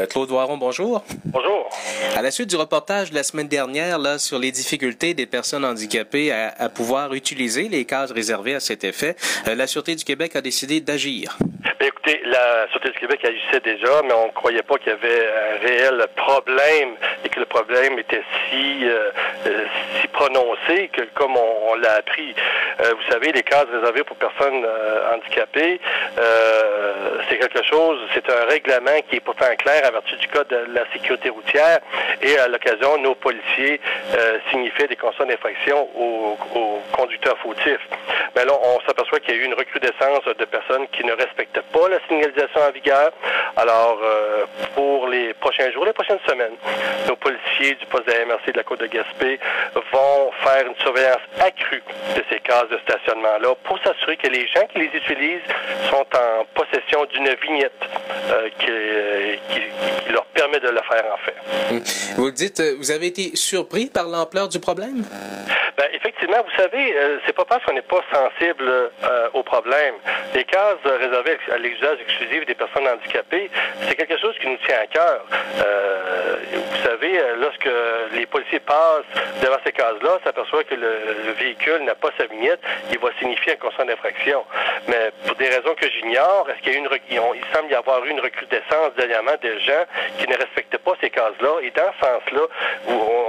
Euh, Claude Voiron, bonjour. Bonjour. À la suite du reportage de la semaine dernière là, sur les difficultés des personnes handicapées à, à pouvoir utiliser les cases réservées à cet effet, euh, la Sûreté du Québec a décidé d'agir. Bien, écoutez, la Sûreté du Québec agissait déjà, mais on ne croyait pas qu'il y avait un réel problème et que le problème était si, euh, si prononcé que, comme on, on l'a appris, euh, vous savez, les cases réservées pour personnes handicapées, c'est quelque chose, c'est un règlement qui est pourtant clair à vertu du Code de la sécurité routière et à l'occasion, nos policiers euh, signifiaient des constats d'infraction aux, conducteurs fautifs. Mais là, on s'aperçoit qu'il y a eu une recrudescence de personnes qui ne respectent pas la signalisation en vigueur. Alors, euh, pour les prochains jours, les prochaines semaines, nos policiers du poste de la MRC de la Côte de Gaspé vont faire une surveillance accrue de ces cases de stationnement-là pour s'assurer que les gens qui les utilisent sont en possession d'une vignette euh, qui, qui, qui, leur permet de le faire en fait. Vous le dites, euh, vous avez été surpris par l'ampleur du problème? Ben, effectivement, vous savez, euh, c'est pas parce qu'on n'est pas sensible euh, au problème. Les cases réservées à l'usage exclusif des personnes handicapées, c'est quelque chose qui nous tient à cœur. Euh, vous savez, lorsque les policiers passent devant ces cases-là, s'aperçoit que le, le véhicule n'a pas sa vignette, il va signifier un constat d'infraction. Mais pour des raisons que j'ignore, est-ce qu'il y a une, il semble y avoir eu une recrudescence dernièrement de gens qui ne respectent pas ces cases-là. Et dans ce sens-là,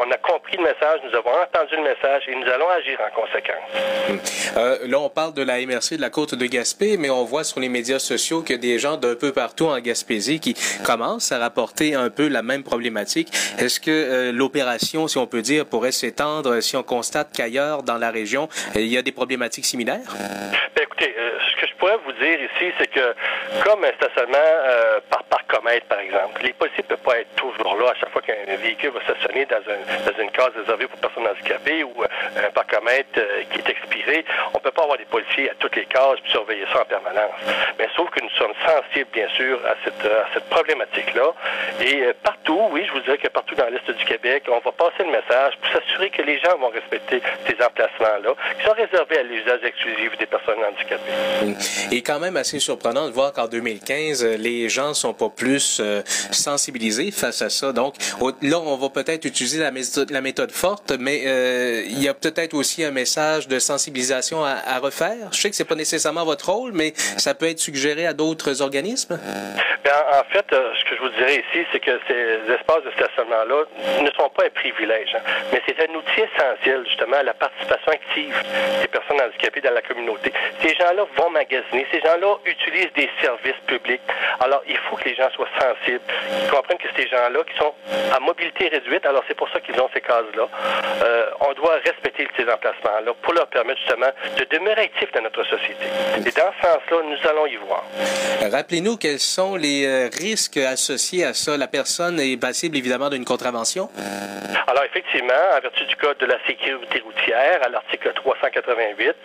on a compris le message, nous avons entendu le message et nous allons agir en conséquence. Euh, là, on parle de la MRC de la côte de Gaspé, mais on voit sur les médias sociaux a des gens d'un peu partout en Gaspésie qui commencent à rapporter un peu la même problématique. Est-ce que euh, l'opération, si on peut dire, pourrait s'étendre si on constate qu'ailleurs dans la région, il y a des problématiques similaires? Bien, écoutez, euh, ce que je pourrais vous dire ici, c'est que comme un stationnement euh, par parcomètre, par exemple, les policiers ne peuvent pas être toujours là à chaque fois qu'un véhicule va stationner dans, un, dans une case réservée pour personnes handicapées ou euh, un parcomètre euh, qui est expiré. On ne peut pas avoir des policiers à toutes les cases puis surveiller ça en permanence. Mais sauf que nous sommes sensibles, bien sûr, à cette, problématique-là. Et euh, partout, oui, je vous dirais que partout dans l'Est du Québec, on va passer le message pour s'assurer que les gens vont respecter ces emplacements-là, qui sont réservés à l'usage exclusif des personnes handicapées. Et quand même assez surprenant de voir qu'en 2015, les gens sont pas plus euh, sensibilisés face à ça. Donc là, on va peut-être utiliser la méthode, la méthode forte, mais euh, il y a peut-être aussi un message de sensibilisation à, à, refaire. Je sais que c'est pas nécessairement votre rôle, mais ça peut être suggéré à d'autres organismes. Bien, en fait, euh, ce que je vous dirais ici, c'est que ces espaces de stationnement-là ne sont pas un privilège, hein, mais c'est un outil essentiel, justement, à la participation active des personnes handicapées dans la communauté. Ces gens-là vont magasiner, ces gens-là utilisent des services publics. Alors, il faut que les gens soient sensibles, qu'ils comprennent que ces gens-là qui sont à mobilité réduite, alors c'est pour ça qu'ils ont ces cases-là, euh, on doit respecter ces emplacements-là pour leur permettre justement de demeurer actifs dans notre société. Et dans ce sens-là, nous allons y voir. Rappelez-nous quels sont les euh, risques associés à ça. La personne est passible évidemment d'une contravention. Alors effectivement, en vertu du code de la sécurité routière, à l'article 388,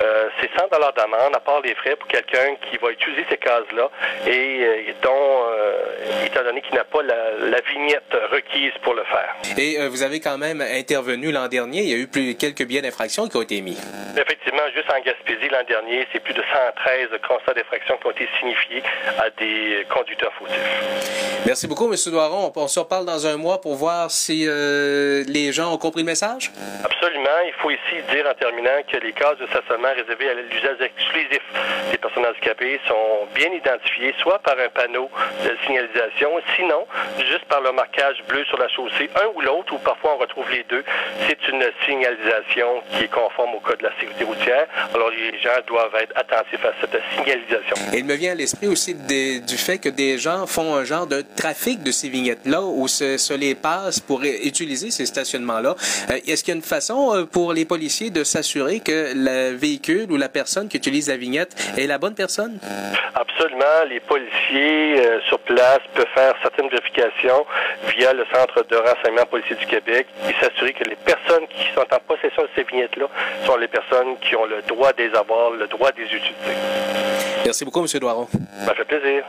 euh, c'est 100 dollars d'amende à part les frais pour quelqu'un qui va utiliser ces cases-là et euh, dont, euh, étant donné qu'il n'a pas la, la, vignette requise pour le faire. Et vous avez quand même intervenu l'an dernier. Il y a eu plus quelques billets d'infraction qui ont été émis. Effectivement, juste en Gaspésie l'an dernier, c'est plus de 113 constats d'infraction qui ont été signifiés à des conducteurs fautifs. Merci beaucoup, M. Doiron. On se reparle dans un mois pour voir si euh, les gens ont compris le message? Absolument. Il faut ici dire en terminant que les cases de stationnement réservées à l'usage exclusif des personnes handicapées sont bien identifiées, soit par un panneau de signalisation, sinon juste par le marquage bleu sur la chaussée, un ou l'autre, ou parfois on retrouve les deux. C'est une signalisation qui est conforme au code de la sécurité routière. Alors les gens doivent être attentifs à cette signalisation. Et il me vient à l'esprit aussi des, du fait que des gens font un genre de trafic de ces vignettes-là où se, se, les passent pour utiliser ces stationnements-là. Euh, Est-ce qu'il y a une façon euh, pour les policiers de s'assurer que le véhicule ou la personne qui utilise la vignette est la bonne personne? Absolument. Les policiers euh, sur place peuvent faire certaines vérifications via le Centre de renseignement policier du Québec et s'assurer que les personnes qui sont en possession de ces vignettes-là sont les personnes qui ont le droit de les avoir, le droit de les utiliser. Merci beaucoup, M. Doiron. Ça fait plaisir.